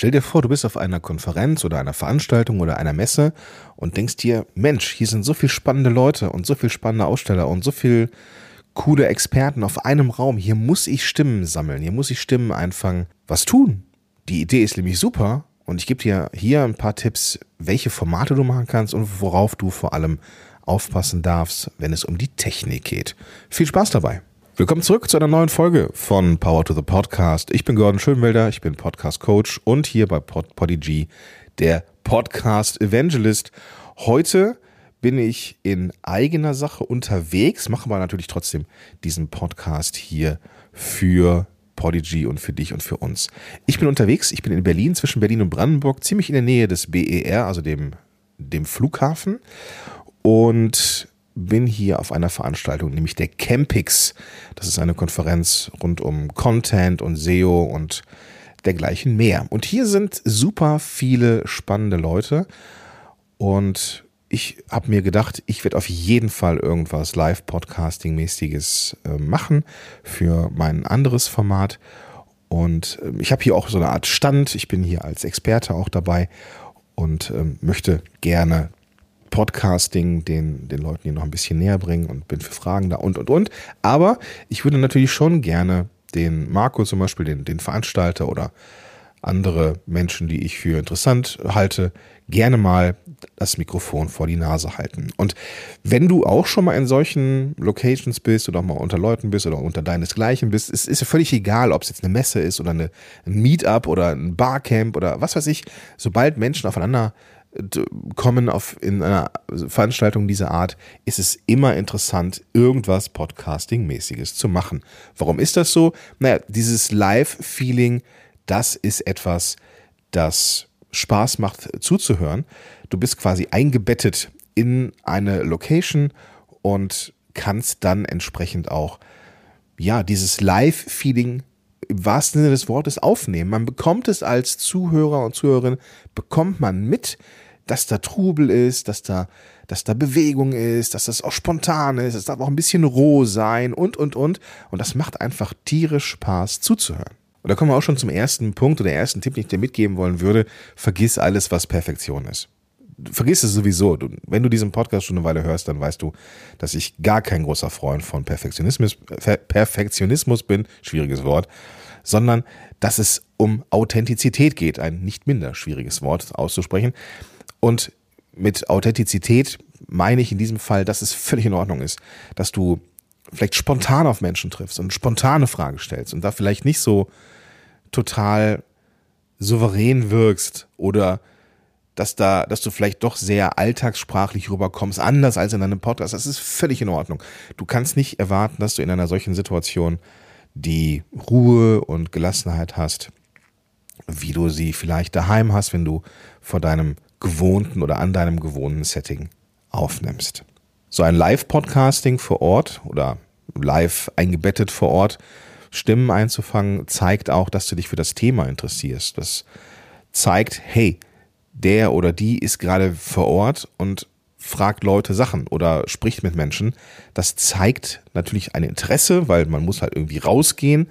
Stell dir vor, du bist auf einer Konferenz oder einer Veranstaltung oder einer Messe und denkst dir, Mensch, hier sind so viele spannende Leute und so viele spannende Aussteller und so viele coole Experten auf einem Raum. Hier muss ich Stimmen sammeln, hier muss ich Stimmen einfangen. Was tun? Die Idee ist nämlich super und ich gebe dir hier ein paar Tipps, welche Formate du machen kannst und worauf du vor allem aufpassen darfst, wenn es um die Technik geht. Viel Spaß dabei! Willkommen zurück zu einer neuen Folge von Power to the Podcast. Ich bin Gordon Schönwelder, ich bin Podcast Coach und hier bei Pod Podigy der Podcast Evangelist. Heute bin ich in eigener Sache unterwegs, mache aber natürlich trotzdem diesen Podcast hier für Podigy und für dich und für uns. Ich bin unterwegs, ich bin in Berlin, zwischen Berlin und Brandenburg, ziemlich in der Nähe des BER, also dem, dem Flughafen. Und bin hier auf einer Veranstaltung, nämlich der Campix. Das ist eine Konferenz rund um Content und SEO und dergleichen mehr. Und hier sind super viele spannende Leute. Und ich habe mir gedacht, ich werde auf jeden Fall irgendwas Live-Podcasting-mäßiges äh, machen für mein anderes Format. Und äh, ich habe hier auch so eine Art Stand. Ich bin hier als Experte auch dabei und äh, möchte gerne Podcasting den, den Leuten hier noch ein bisschen näher bringen und bin für Fragen da und, und, und. Aber ich würde natürlich schon gerne den Marco zum Beispiel, den, den Veranstalter oder andere Menschen, die ich für interessant halte, gerne mal das Mikrofon vor die Nase halten. Und wenn du auch schon mal in solchen Locations bist oder auch mal unter Leuten bist oder unter deinesgleichen bist, es ist ja völlig egal, ob es jetzt eine Messe ist oder eine, ein Meetup oder ein Barcamp oder was weiß ich, sobald Menschen aufeinander kommen auf in einer Veranstaltung dieser Art, ist es immer interessant, irgendwas Podcasting-mäßiges zu machen. Warum ist das so? Naja, dieses Live-Feeling, das ist etwas, das Spaß macht zuzuhören. Du bist quasi eingebettet in eine Location und kannst dann entsprechend auch ja, dieses Live-Feeling im wahrsten Sinne des Wortes aufnehmen. Man bekommt es als Zuhörer und Zuhörerin, bekommt man mit, dass da Trubel ist, dass da, dass da Bewegung ist, dass das auch spontan ist, es darf auch ein bisschen roh sein und, und, und. Und das macht einfach tierisch Spaß zuzuhören. Und da kommen wir auch schon zum ersten Punkt oder ersten Tipp, den ich dir mitgeben wollen würde. Vergiss alles, was Perfektion ist. Vergiss es sowieso. Du, wenn du diesen Podcast schon eine Weile hörst, dann weißt du, dass ich gar kein großer Freund von Perfektionismus, Perfektionismus bin. Schwieriges Wort sondern dass es um Authentizität geht, ein nicht minder schwieriges Wort auszusprechen. Und mit Authentizität meine ich in diesem Fall, dass es völlig in Ordnung ist, dass du vielleicht spontan auf Menschen triffst und spontane Fragen stellst und da vielleicht nicht so total souverän wirkst oder dass da, dass du vielleicht doch sehr alltagssprachlich rüberkommst, anders als in einem Podcast. Das ist völlig in Ordnung. Du kannst nicht erwarten, dass du in einer solchen Situation die Ruhe und Gelassenheit hast, wie du sie vielleicht daheim hast, wenn du vor deinem gewohnten oder an deinem gewohnten Setting aufnimmst. So ein Live-Podcasting vor Ort oder live eingebettet vor Ort, Stimmen einzufangen, zeigt auch, dass du dich für das Thema interessierst. Das zeigt, hey, der oder die ist gerade vor Ort und fragt Leute Sachen oder spricht mit Menschen. Das zeigt natürlich ein Interesse, weil man muss halt irgendwie rausgehen.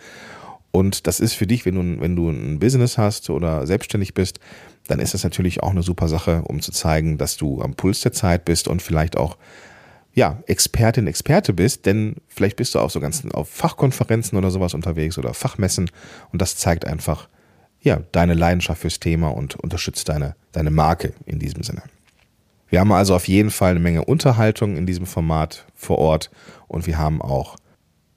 Und das ist für dich, wenn du, wenn du ein Business hast oder selbstständig bist, dann ist das natürlich auch eine super Sache, um zu zeigen, dass du am Puls der Zeit bist und vielleicht auch ja, Expertin, Experte bist, denn vielleicht bist du auch so ganz auf Fachkonferenzen oder sowas unterwegs oder Fachmessen und das zeigt einfach, ja, deine Leidenschaft fürs Thema und unterstützt deine, deine Marke in diesem Sinne. Wir haben also auf jeden Fall eine Menge Unterhaltung in diesem Format vor Ort und wir haben auch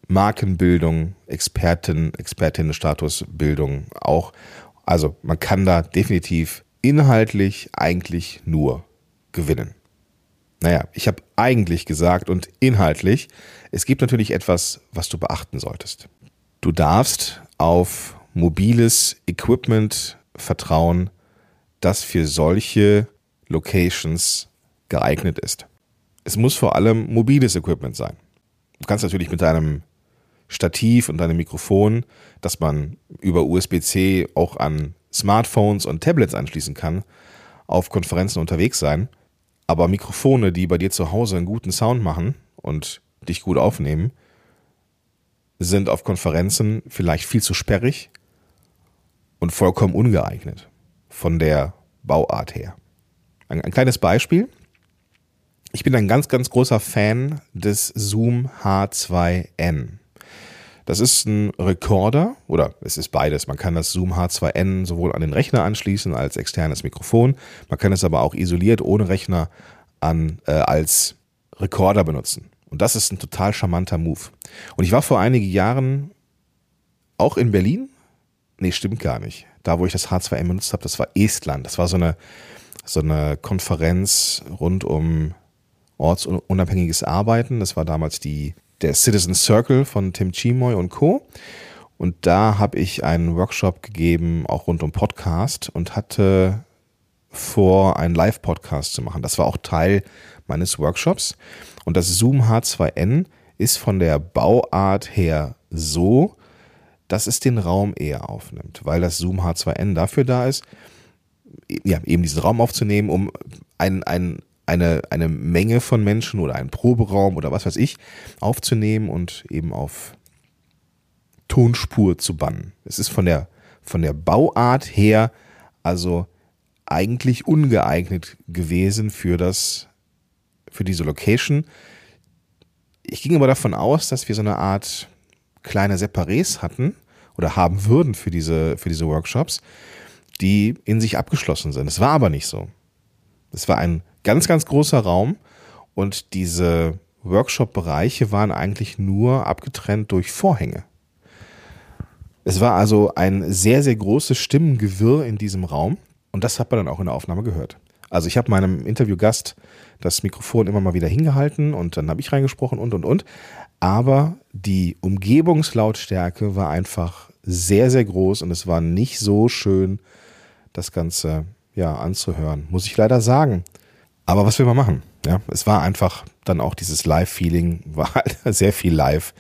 Markenbildung, Experten, Expertinnenstatusbildung auch. Also man kann da definitiv inhaltlich eigentlich nur gewinnen. Naja, ich habe eigentlich gesagt und inhaltlich, es gibt natürlich etwas, was du beachten solltest. Du darfst auf mobiles Equipment vertrauen, das für solche Locations geeignet ist. Es muss vor allem mobiles Equipment sein. Du kannst natürlich mit deinem Stativ und deinem Mikrofon, das man über USB-C auch an Smartphones und Tablets anschließen kann, auf Konferenzen unterwegs sein. Aber Mikrofone, die bei dir zu Hause einen guten Sound machen und dich gut aufnehmen, sind auf Konferenzen vielleicht viel zu sperrig und vollkommen ungeeignet. von der Bauart her. Ein, ein kleines Beispiel. Ich bin ein ganz, ganz großer Fan des Zoom H2N. Das ist ein Rekorder oder es ist beides. Man kann das Zoom H2N sowohl an den Rechner anschließen als externes Mikrofon. Man kann es aber auch isoliert ohne Rechner an, äh, als Rekorder benutzen. Und das ist ein total charmanter Move. Und ich war vor einigen Jahren auch in Berlin. Nee, stimmt gar nicht. Da, wo ich das H2N benutzt habe, das war Estland. Das war so eine, so eine Konferenz rund um ortsunabhängiges Arbeiten. Das war damals die der Citizen Circle von Tim Chimoy und Co. Und da habe ich einen Workshop gegeben, auch rund um Podcast und hatte vor, einen Live-Podcast zu machen. Das war auch Teil meines Workshops. Und das Zoom H2N ist von der Bauart her so, dass es den Raum eher aufnimmt, weil das Zoom H2N dafür da ist, ja, eben diesen Raum aufzunehmen, um ein, ein eine, eine Menge von Menschen oder einen Proberaum oder was weiß ich aufzunehmen und eben auf Tonspur zu bannen. Es ist von der, von der Bauart her also eigentlich ungeeignet gewesen für das, für diese Location. Ich ging aber davon aus, dass wir so eine Art kleine Separés hatten oder haben würden für diese, für diese Workshops, die in sich abgeschlossen sind. Es war aber nicht so. Es war ein ganz, ganz großer Raum und diese Workshop-Bereiche waren eigentlich nur abgetrennt durch Vorhänge. Es war also ein sehr, sehr großes Stimmengewirr in diesem Raum und das hat man dann auch in der Aufnahme gehört. Also ich habe meinem Interviewgast das Mikrofon immer mal wieder hingehalten und dann habe ich reingesprochen und und und. Aber die Umgebungslautstärke war einfach sehr, sehr groß und es war nicht so schön, das Ganze ja anzuhören, muss ich leider sagen. Aber was will man machen? Ja, es war einfach dann auch dieses Live-Feeling, war halt sehr viel live.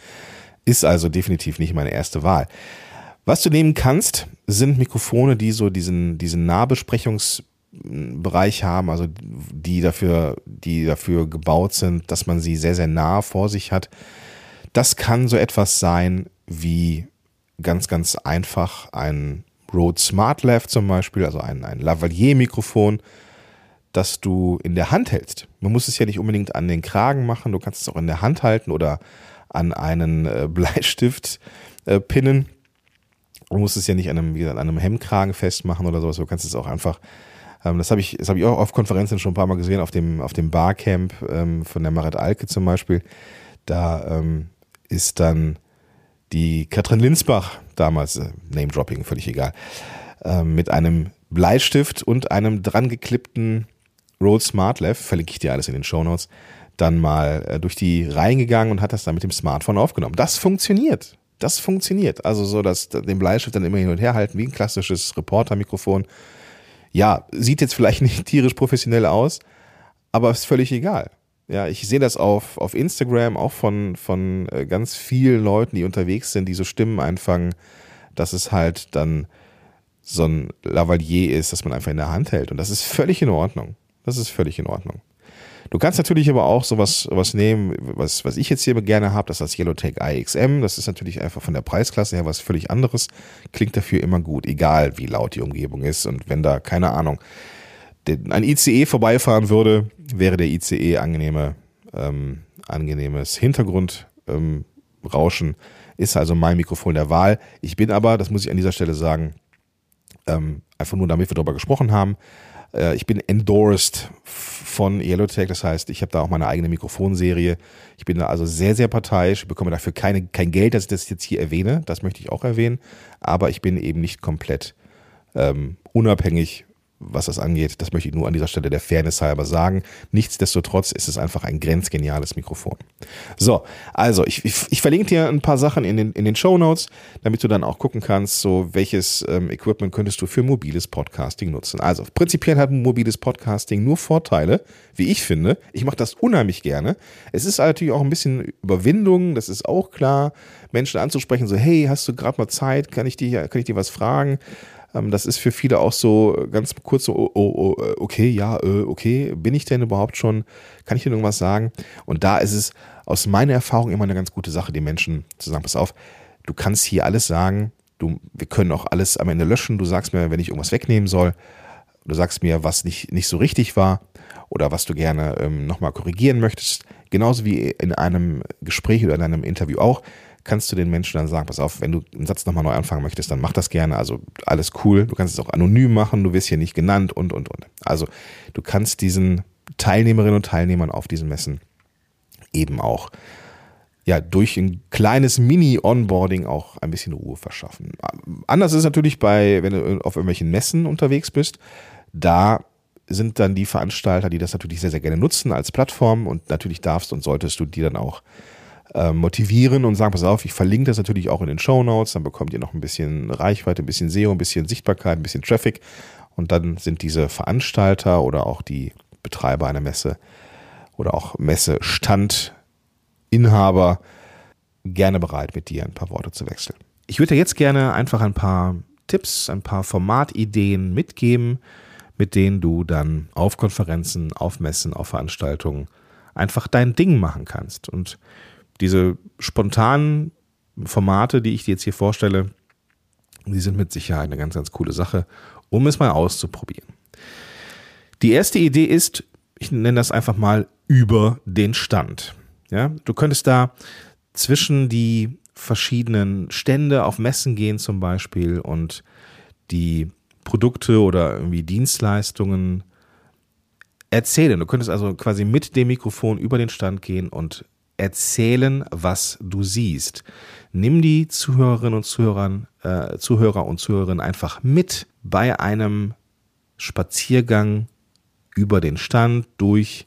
Ist also definitiv nicht meine erste Wahl. Was du nehmen kannst, sind Mikrofone, die so diesen, diesen Nahbesprechungsbereich haben, also die dafür, die dafür gebaut sind, dass man sie sehr, sehr nah vor sich hat. Das kann so etwas sein wie ganz, ganz einfach ein Rode SmartLav zum Beispiel, also ein, ein Lavalier-Mikrofon, das du in der Hand hältst. Man muss es ja nicht unbedingt an den Kragen machen, du kannst es auch in der Hand halten oder an einen äh, Bleistift äh, pinnen. Du musst es ja nicht an einem, an einem Hemdkragen festmachen oder sowas. Du kannst es auch einfach, ähm, das habe ich, habe ich auch auf Konferenzen schon ein paar Mal gesehen, auf dem, auf dem Barcamp ähm, von der Marit Alke zum Beispiel. Da ähm, ist dann die Katrin Linsbach damals, äh, Name-Dropping, völlig egal, äh, mit einem Bleistift und einem dran geklippten Rode SmartLav, verlinke ich dir alles in den Show Notes, dann mal äh, durch die Reihen gegangen und hat das dann mit dem Smartphone aufgenommen. Das funktioniert. Das funktioniert. Also so, dass den Bleistift dann immer hin und her halten, wie ein klassisches Reporter-Mikrofon. Ja, sieht jetzt vielleicht nicht tierisch professionell aus, aber ist völlig egal. Ja, ich sehe das auf, auf Instagram auch von, von äh, ganz vielen Leuten, die unterwegs sind, die so Stimmen einfangen, dass es halt dann so ein Lavalier ist, das man einfach in der Hand hält. Und das ist völlig in Ordnung. Das ist völlig in Ordnung. Du kannst natürlich aber auch sowas was nehmen, was, was ich jetzt hier gerne habe, das ist das Yellowtech IXM. Das ist natürlich einfach von der Preisklasse her was völlig anderes. Klingt dafür immer gut, egal wie laut die Umgebung ist. Und wenn da, keine Ahnung, ein ICE vorbeifahren würde, wäre der ICE angenehme, ähm, angenehmes Hintergrundrauschen. Ähm, ist also mein Mikrofon der Wahl. Ich bin aber, das muss ich an dieser Stelle sagen, ähm, einfach nur damit wir darüber gesprochen haben, äh, ich bin endorsed von Yellowtech, das heißt, ich habe da auch meine eigene Mikrofonserie. Ich bin da also sehr, sehr parteiisch. Ich bekomme dafür keine, kein Geld, dass ich das jetzt hier erwähne. Das möchte ich auch erwähnen. Aber ich bin eben nicht komplett ähm, unabhängig was das angeht. Das möchte ich nur an dieser Stelle der Fairness halber sagen. Nichtsdestotrotz ist es einfach ein grenzgeniales Mikrofon. So, also ich, ich, ich verlinke dir ein paar Sachen in den, in den Show Notes, damit du dann auch gucken kannst, so welches ähm, Equipment könntest du für mobiles Podcasting nutzen. Also prinzipiell hat mobiles Podcasting nur Vorteile, wie ich finde. Ich mache das unheimlich gerne. Es ist natürlich auch ein bisschen Überwindung, das ist auch klar, Menschen anzusprechen, so hey, hast du gerade mal Zeit, kann ich dir, kann ich dir was fragen? Ähm, das ist für viele auch so ganz kurz so, oh, oh, oh, okay, ja, äh, okay, bin ich denn überhaupt schon, kann ich dir irgendwas sagen? Und da ist es aus meiner Erfahrung immer eine ganz gute Sache, die Menschen zu sagen, pass auf, du kannst hier alles sagen, du, wir können auch alles am Ende löschen. Du sagst mir, wenn ich irgendwas wegnehmen soll. Du sagst mir, was nicht, nicht so richtig war oder was du gerne ähm, nochmal korrigieren möchtest. Genauso wie in einem Gespräch oder in einem Interview auch, kannst du den Menschen dann sagen, pass auf, wenn du einen Satz nochmal neu anfangen möchtest, dann mach das gerne. Also alles cool. Du kannst es auch anonym machen, du wirst hier nicht genannt und, und, und. Also du kannst diesen Teilnehmerinnen und Teilnehmern auf diesen Messen eben auch ja, durch ein kleines Mini-Onboarding auch ein bisschen Ruhe verschaffen. Anders ist es natürlich bei, wenn du auf irgendwelchen Messen unterwegs bist, da sind dann die Veranstalter, die das natürlich sehr, sehr gerne nutzen als Plattform und natürlich darfst und solltest du die dann auch äh, motivieren und sagen, pass auf, ich verlinke das natürlich auch in den Show Notes, dann bekommt ihr noch ein bisschen Reichweite, ein bisschen SEO, ein bisschen Sichtbarkeit, ein bisschen Traffic und dann sind diese Veranstalter oder auch die Betreiber einer Messe oder auch Messestandinhaber gerne bereit, mit dir ein paar Worte zu wechseln. Ich würde dir jetzt gerne einfach ein paar Tipps, ein paar Formatideen mitgeben, mit denen du dann auf Konferenzen, auf Messen, auf Veranstaltungen einfach dein Ding machen kannst. Und diese spontanen Formate, die ich dir jetzt hier vorstelle, die sind mit Sicherheit eine ganz, ganz coole Sache, um es mal auszuprobieren. Die erste Idee ist, ich nenne das einfach mal über den Stand. Ja, du könntest da zwischen die verschiedenen Stände auf Messen gehen zum Beispiel und die Produkte oder irgendwie Dienstleistungen erzählen. Du könntest also quasi mit dem Mikrofon über den Stand gehen und erzählen, was du siehst. Nimm die Zuhörerinnen und Zuhörern, äh, Zuhörer und Zuhörerinnen einfach mit bei einem Spaziergang über den Stand, durch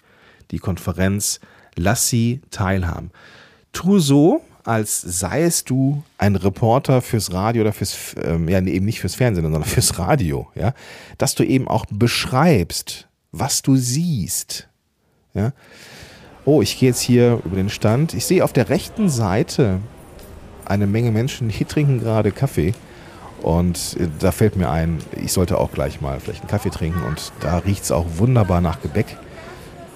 die Konferenz. Lass sie teilhaben. Tu so, als seiest du ein Reporter fürs Radio oder fürs, ähm, ja, eben nicht fürs Fernsehen, sondern fürs Radio, ja, dass du eben auch beschreibst, was du siehst, ja. Oh, ich gehe jetzt hier über den Stand. Ich sehe auf der rechten Seite eine Menge Menschen, die trinken gerade Kaffee. Und äh, da fällt mir ein, ich sollte auch gleich mal vielleicht einen Kaffee trinken und da riecht es auch wunderbar nach Gebäck.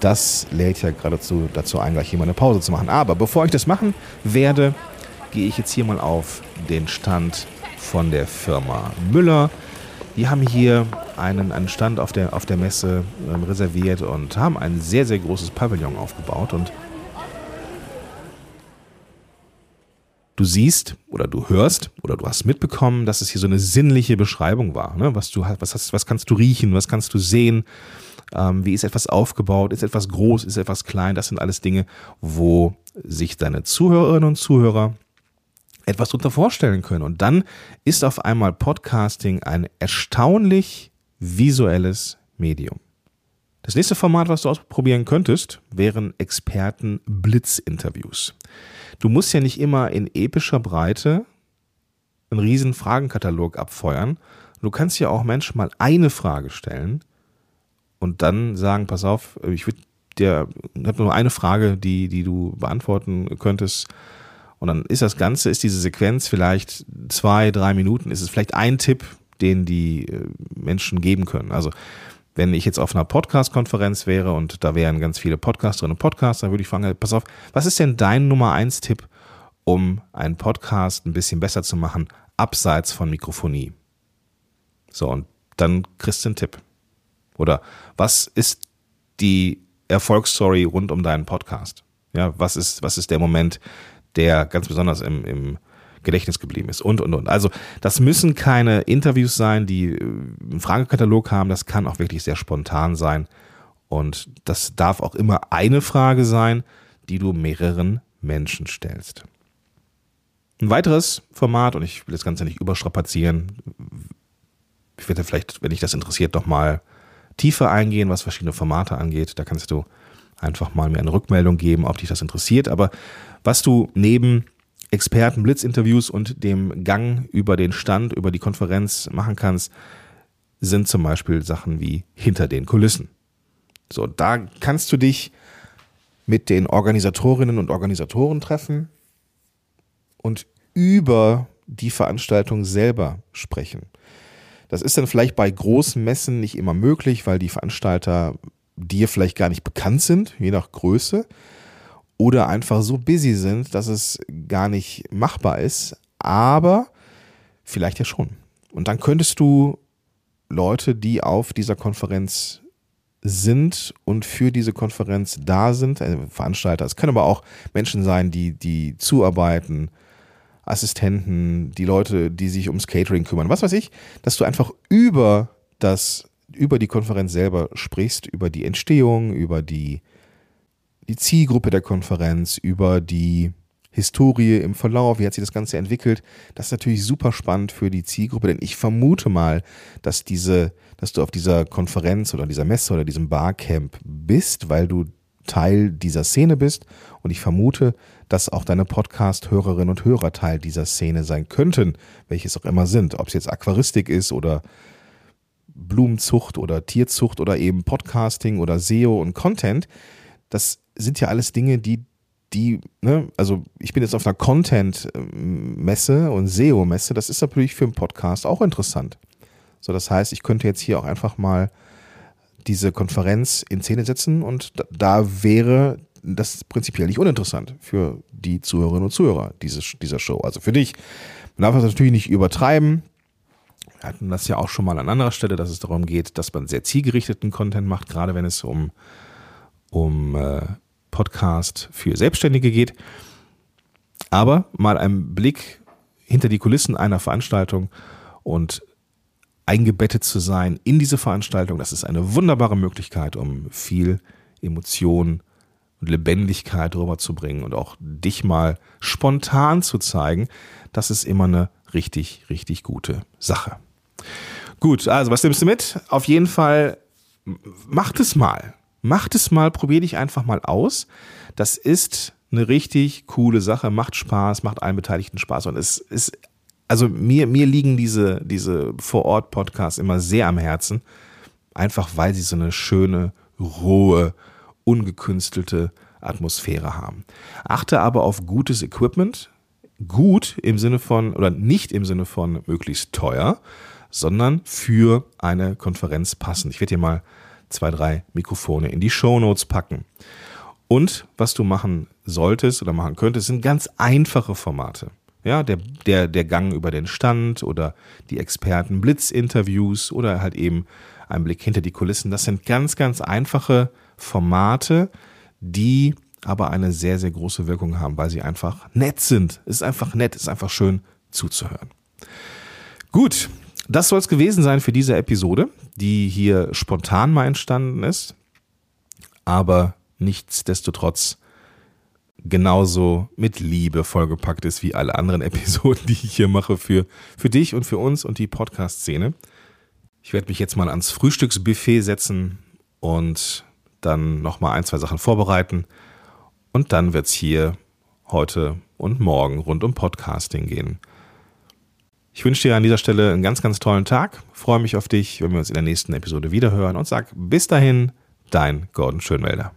Das lädt ja geradezu dazu ein, gleich hier mal eine Pause zu machen. Aber bevor ich das machen werde, gehe ich jetzt hier mal auf den Stand von der Firma Müller. Die haben hier einen, einen Stand auf der, auf der Messe ähm, reserviert und haben ein sehr, sehr großes Pavillon aufgebaut. Und du siehst oder du hörst oder du hast mitbekommen, dass es hier so eine sinnliche Beschreibung war. Ne? Was, du, was, hast, was kannst du riechen, was kannst du sehen, ähm, wie ist etwas aufgebaut, ist etwas groß, ist etwas klein. Das sind alles Dinge, wo sich deine Zuhörerinnen und Zuhörer etwas darunter vorstellen können. Und dann ist auf einmal Podcasting ein erstaunlich visuelles Medium. Das nächste Format, was du ausprobieren könntest, wären Experten-Blitz-Interviews. Du musst ja nicht immer in epischer Breite einen riesen Fragenkatalog abfeuern. Du kannst ja auch Menschen mal eine Frage stellen und dann sagen, pass auf, ich würde dir, ich habe nur eine Frage, die, die du beantworten könntest. Und dann ist das Ganze, ist diese Sequenz vielleicht zwei, drei Minuten, ist es vielleicht ein Tipp, den die äh, Menschen geben können. Also wenn ich jetzt auf einer Podcast-Konferenz wäre und da wären ganz viele Podcasterinnen und Podcaster, dann würde ich fragen, pass auf, was ist denn dein Nummer eins Tipp, um einen Podcast ein bisschen besser zu machen, abseits von Mikrofonie? So, und dann kriegst du einen Tipp. Oder was ist die Erfolgsstory rund um deinen Podcast? Ja, was ist, was ist der Moment, der ganz besonders im, im Gedächtnis geblieben ist und, und, und. Also das müssen keine Interviews sein, die äh, einen Fragekatalog haben. Das kann auch wirklich sehr spontan sein. Und das darf auch immer eine Frage sein, die du mehreren Menschen stellst. Ein weiteres Format, und ich will das Ganze nicht überstrapazieren, ich werde vielleicht, wenn dich das interessiert, nochmal tiefer eingehen, was verschiedene Formate angeht. Da kannst du einfach mal mir eine Rückmeldung geben, ob dich das interessiert. Aber was du neben Experten, Blitzinterviews und dem Gang über den Stand, über die Konferenz machen kannst, sind zum Beispiel Sachen wie hinter den Kulissen. So, da kannst du dich mit den Organisatorinnen und Organisatoren treffen und über die Veranstaltung selber sprechen. Das ist dann vielleicht bei großen Messen nicht immer möglich, weil die Veranstalter dir vielleicht gar nicht bekannt sind, je nach Größe oder einfach so busy sind, dass es gar nicht machbar ist. Aber Vielleicht ja schon. Und dann könntest du Leute, die auf dieser Konferenz sind und für diese Konferenz da sind, also Veranstalter, es können aber auch Menschen sein, die, die zuarbeiten, Assistenten, die Leute, die sich ums Catering kümmern, was weiß ich, dass du einfach über das, über die Konferenz selber sprichst, über die Entstehung, über die, die Zielgruppe der Konferenz, über die Historie im Verlauf, wie hat sich das Ganze entwickelt. Das ist natürlich super spannend für die Zielgruppe, denn ich vermute mal, dass diese, dass du auf dieser Konferenz oder dieser Messe oder diesem Barcamp bist, weil du Teil dieser Szene bist. Und ich vermute, dass auch deine Podcast-Hörerinnen und Hörer Teil dieser Szene sein könnten, welches auch immer sind. Ob es jetzt Aquaristik ist oder Blumenzucht oder Tierzucht oder eben Podcasting oder SEO und Content. Das sind ja alles Dinge, die die, ne, also ich bin jetzt auf einer Content-Messe und SEO-Messe, das ist natürlich für einen Podcast auch interessant. So, das heißt, ich könnte jetzt hier auch einfach mal diese Konferenz in Szene setzen und da, da wäre das prinzipiell nicht uninteressant für die Zuhörerinnen und Zuhörer dieses, dieser Show. Also für dich. Man darf das natürlich nicht übertreiben. Wir hatten das ja auch schon mal an anderer Stelle, dass es darum geht, dass man sehr zielgerichteten Content macht, gerade wenn es um, um äh, Podcast für Selbstständige geht. Aber mal ein Blick hinter die Kulissen einer Veranstaltung und eingebettet zu sein in diese Veranstaltung, das ist eine wunderbare Möglichkeit, um viel Emotion und Lebendigkeit rüberzubringen und auch dich mal spontan zu zeigen. Das ist immer eine richtig, richtig gute Sache. Gut, also was nimmst du mit? Auf jeden Fall macht es mal. Macht es mal, probier dich einfach mal aus. Das ist eine richtig coole Sache, macht Spaß, macht allen Beteiligten Spaß und es ist, also mir, mir liegen diese, diese Vor-Ort-Podcasts immer sehr am Herzen, einfach weil sie so eine schöne, rohe, ungekünstelte Atmosphäre haben. Achte aber auf gutes Equipment, gut im Sinne von, oder nicht im Sinne von möglichst teuer, sondern für eine Konferenz passend. Ich werde dir mal zwei, drei Mikrofone in die Show Notes packen. Und was du machen solltest oder machen könntest, sind ganz einfache Formate. Ja, der, der, der Gang über den Stand oder die Experten-Blitz-Interviews oder halt eben ein Blick hinter die Kulissen. Das sind ganz, ganz einfache Formate, die aber eine sehr, sehr große Wirkung haben, weil sie einfach nett sind. Es ist einfach nett, es ist einfach schön zuzuhören. Gut, das soll es gewesen sein für diese Episode, die hier spontan mal entstanden ist, aber nichtsdestotrotz genauso mit Liebe vollgepackt ist wie alle anderen Episoden, die ich hier mache für, für dich und für uns und die Podcast-Szene. Ich werde mich jetzt mal ans Frühstücksbuffet setzen und dann nochmal ein, zwei Sachen vorbereiten. Und dann wird es hier heute und morgen rund um Podcasting gehen. Ich wünsche dir an dieser Stelle einen ganz, ganz tollen Tag. Freue mich auf dich, wenn wir uns in der nächsten Episode wiederhören und sag bis dahin, dein Gordon Schönwälder.